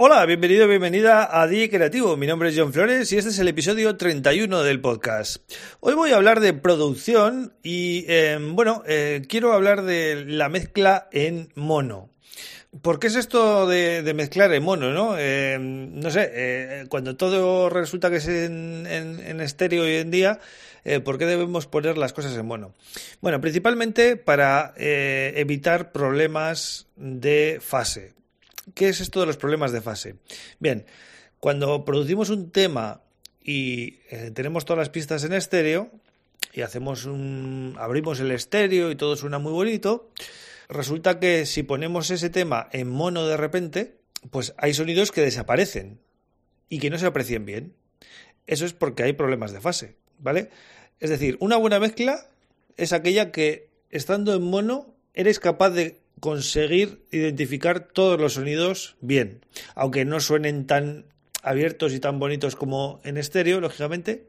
Hola, bienvenido, bienvenida a DJ Creativo. Mi nombre es John Flores y este es el episodio 31 del podcast. Hoy voy a hablar de producción y, eh, bueno, eh, quiero hablar de la mezcla en mono. ¿Por qué es esto de, mezclar en mono, no? Eh, no sé, eh, cuando todo resulta que es en, estéreo hoy en día, eh, ¿por qué debemos poner las cosas en mono? Bueno, principalmente para evitar problemas de fase. ¿Qué es esto de los problemas de fase? Bien, cuando producimos un tema y tenemos todas las pistas en estéreo y hacemos un abrimos el estéreo y todo suena muy bonito, Resulta que si ponemos ese tema en mono de repente, pues hay sonidos que desaparecen y que no se aprecien bien. Eso es porque hay problemas de fase, ¿vale? Es decir, una buena mezcla es aquella que estando en mono eres capaz de conseguir identificar todos los sonidos bien, aunque no suenen tan abiertos y tan bonitos como en estéreo, lógicamente,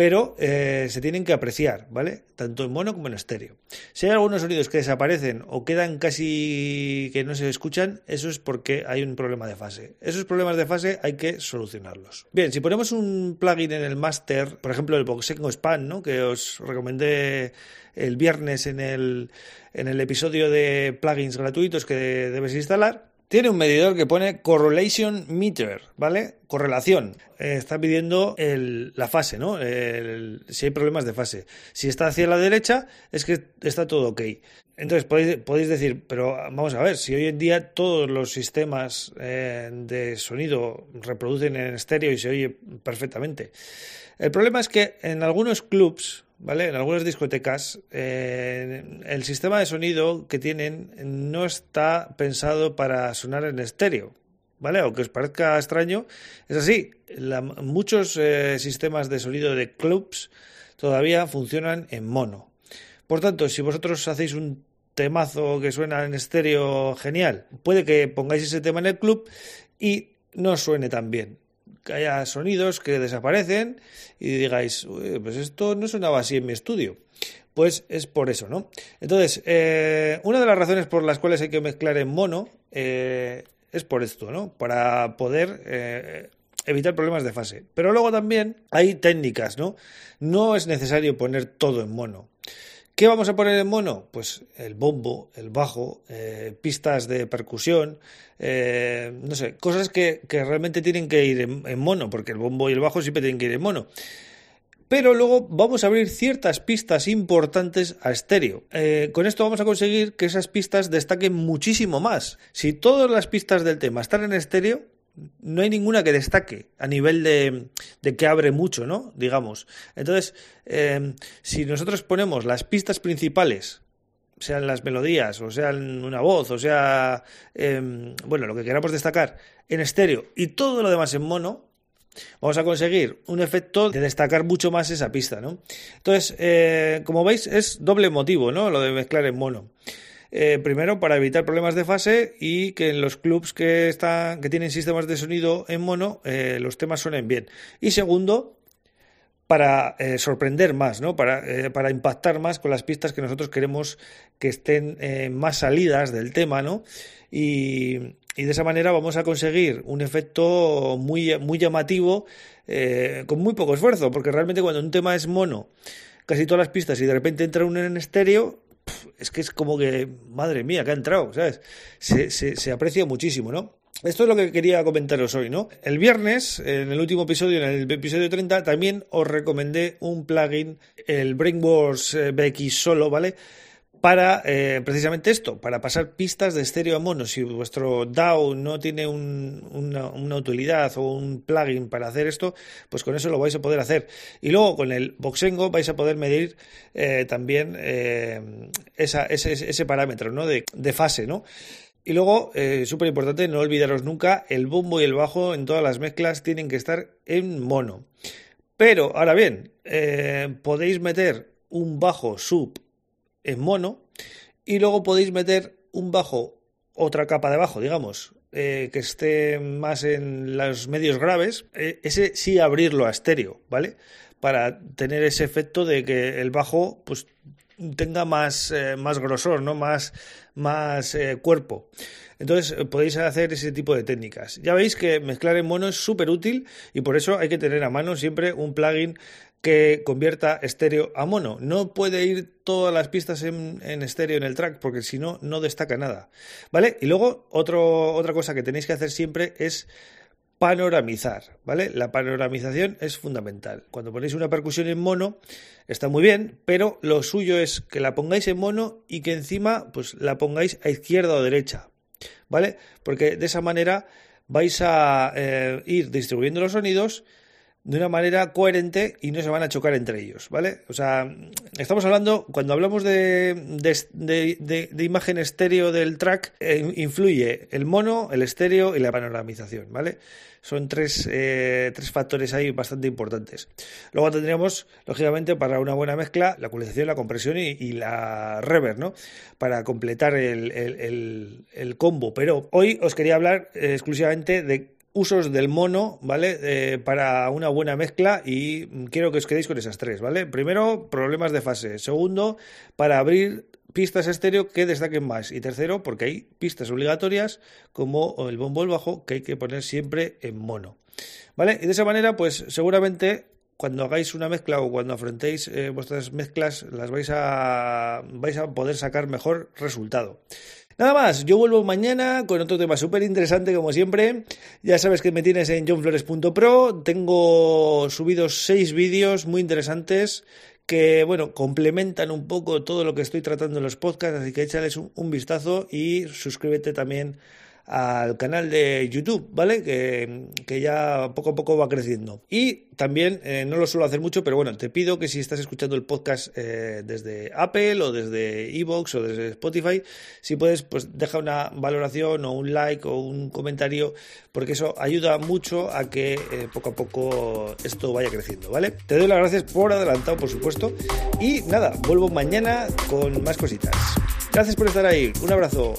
pero eh, se tienen que apreciar, ¿vale? Tanto en mono como en estéreo. Si hay algunos sonidos que desaparecen o quedan casi que no se escuchan, eso es porque hay un problema de fase. Esos problemas de fase hay que solucionarlos. Bien, si ponemos un plugin en el master, por ejemplo el Boxengo Span, ¿no? Que os recomendé el viernes en el, en el episodio de plugins gratuitos que debes instalar, tiene un medidor que pone correlation meter, ¿vale? Correlación. Eh, está pidiendo la fase, ¿no? si hay problemas de fase. Si está hacia la derecha, es que está todo ok. Entonces podéis, decir, pero vamos a ver, si hoy en día todos los sistemas eh, de sonido reproducen en estéreo y se oye perfectamente. El problema es que en algunos clubs, ¿vale? En algunas discotecas, eh, el sistema de sonido que tienen no está pensado para sonar en estéreo, ¿vale? Aunque os parezca extraño, es así. muchos eh, sistemas de sonido de clubs todavía funcionan en mono. Por tanto, si vosotros hacéis un temazo que suena en estéreo genial, puede que pongáis ese tema en el club y no suene tan bien que haya sonidos que desaparecen y digáis, pues esto no sonaba así en mi estudio. Pues es por eso, ¿no? Entonces, eh, una de las razones por las cuales hay que mezclar en mono eh, es por esto, ¿no? Para poder eh, evitar problemas de fase. Pero luego también hay técnicas, ¿no? No es necesario poner todo en mono. ¿Qué vamos a poner en mono? Pues el bombo, el bajo, eh, pistas de percusión, eh, no sé, cosas que, realmente tienen que ir en, mono, porque el bombo y el bajo siempre tienen que ir en mono. Pero luego vamos a abrir ciertas pistas importantes a estéreo. Eh, con esto vamos a conseguir que esas pistas destaquen muchísimo más. Si todas las pistas del tema están en estéreo, no hay ninguna que destaque a nivel de, que abre mucho, ¿no? Digamos. Entonces, em, si nosotros ponemos las pistas principales, sean las melodías, o sean una voz, o sea, em, bueno, lo que queramos destacar en estéreo y todo lo demás en mono, vamos a conseguir un efecto de destacar mucho más esa pista, ¿no? Entonces, eh, como veis, es doble motivo, ¿no? Lo de mezclar en mono. Eh, primero para evitar problemas de fase y que en los clubs que están que tienen sistemas de sonido en mono eh, los temas suenen bien y segundo para eh, sorprender más, ¿no? Para, para, impactar más con las pistas que nosotros queremos que estén más salidas del tema, ¿no? Y, y, de esa manera vamos a conseguir un efecto muy, muy llamativo con muy poco esfuerzo, porque realmente cuando un tema es mono, casi todas las pistas y de repente entra uno en estéreo, es que es como que, madre mía, que ha entrado, ¿sabes? Se, se, aprecia muchísimo, ¿no? Esto es lo que quería comentaros hoy, ¿no? El viernes, en el último episodio, en el episodio 30, también os recomendé un plugin, el Brainwars eh, BX Solo, ¿vale? Para eh, precisamente esto, para pasar pistas de estéreo a mono. Si vuestro DAO no tiene una, utilidad o un plugin para hacer esto, pues con eso lo vais a poder hacer. Y luego con el Boxengo vais a poder medir eh, también eh, ese, parámetro ¿no? de, fase, ¿no? Y luego, súper importante, no olvidaros nunca, el bombo y el bajo en todas las mezclas tienen que estar en mono. Pero, ahora bien, podéis meter un bajo sub en mono y luego podéis meter un bajo, otra capa de bajo, digamos, eh, que esté más en los medios graves, eh, ese sí abrirlo a estéreo, ¿vale? Para tener ese efecto de que el bajo pues tenga más, eh, más grosor, ¿no? Más, más cuerpo. Entonces podéis hacer ese tipo de técnicas. Ya veis que mezclar en mono es súper útil y por eso hay que tener a mano siempre un plugin que convierta estéreo a mono. No puede ir todas las pistas en, estéreo en el track porque si no, no destaca nada. ¿Vale? Y luego otra cosa que tenéis que hacer siempre es panoramizar, ¿vale? La panoramización es fundamental. Cuando ponéis una percusión en mono está muy bien, pero lo suyo es que la pongáis en mono y que encima pues la pongáis a izquierda o derecha, ¿vale? Porque de esa manera vais a eh, ir distribuyendo los sonidos de una manera coherente y no se van a chocar entre ellos, ¿vale? O sea, estamos hablando, cuando hablamos de, de, imagen estéreo del track, eh, influye el mono, el estéreo y la panoramización, ¿vale? Son tres, eh, tres factores ahí bastante importantes. Luego tendríamos, lógicamente, para una buena mezcla, la ecualización, la compresión y, la reverb, ¿no? Para completar el, el, combo. Pero hoy os quería hablar eh, exclusivamente de usos del mono, ¿vale? Eh, para una buena mezcla y quiero que os quedéis con esas tres, ¿vale? Primero, problemas de fase. Segundo, para abrir pistas estéreo que destaquen más. Y tercero, porque hay pistas obligatorias como el bombo el bajo que hay que poner siempre en mono. ¿Vale? Y de esa manera, pues seguramente cuando hagáis una mezcla o cuando afrontéis eh, vuestras mezclas, las vais a, vais a poder sacar mejor resultado. Nada más, yo vuelvo mañana con otro tema súper interesante como siempre. Ya sabes que me tienes en johnflores.pro. Tengo subidos seis vídeos muy interesantes que, bueno, complementan un poco todo lo que estoy tratando en los podcasts, así que échales un vistazo y suscríbete también al canal de YouTube, ¿vale? Que, ya poco a poco va creciendo. Y también, eh, no lo suelo hacer mucho, pero bueno, te pido que si estás escuchando el podcast eh, desde Apple o desde Evox o desde Spotify, si puedes, pues deja una valoración o un like o un comentario, porque eso ayuda mucho a que eh, poco a poco esto vaya creciendo, ¿vale? Te doy las gracias por adelantado, por supuesto. Y nada, vuelvo mañana con más cositas. Gracias por estar ahí. Un abrazo.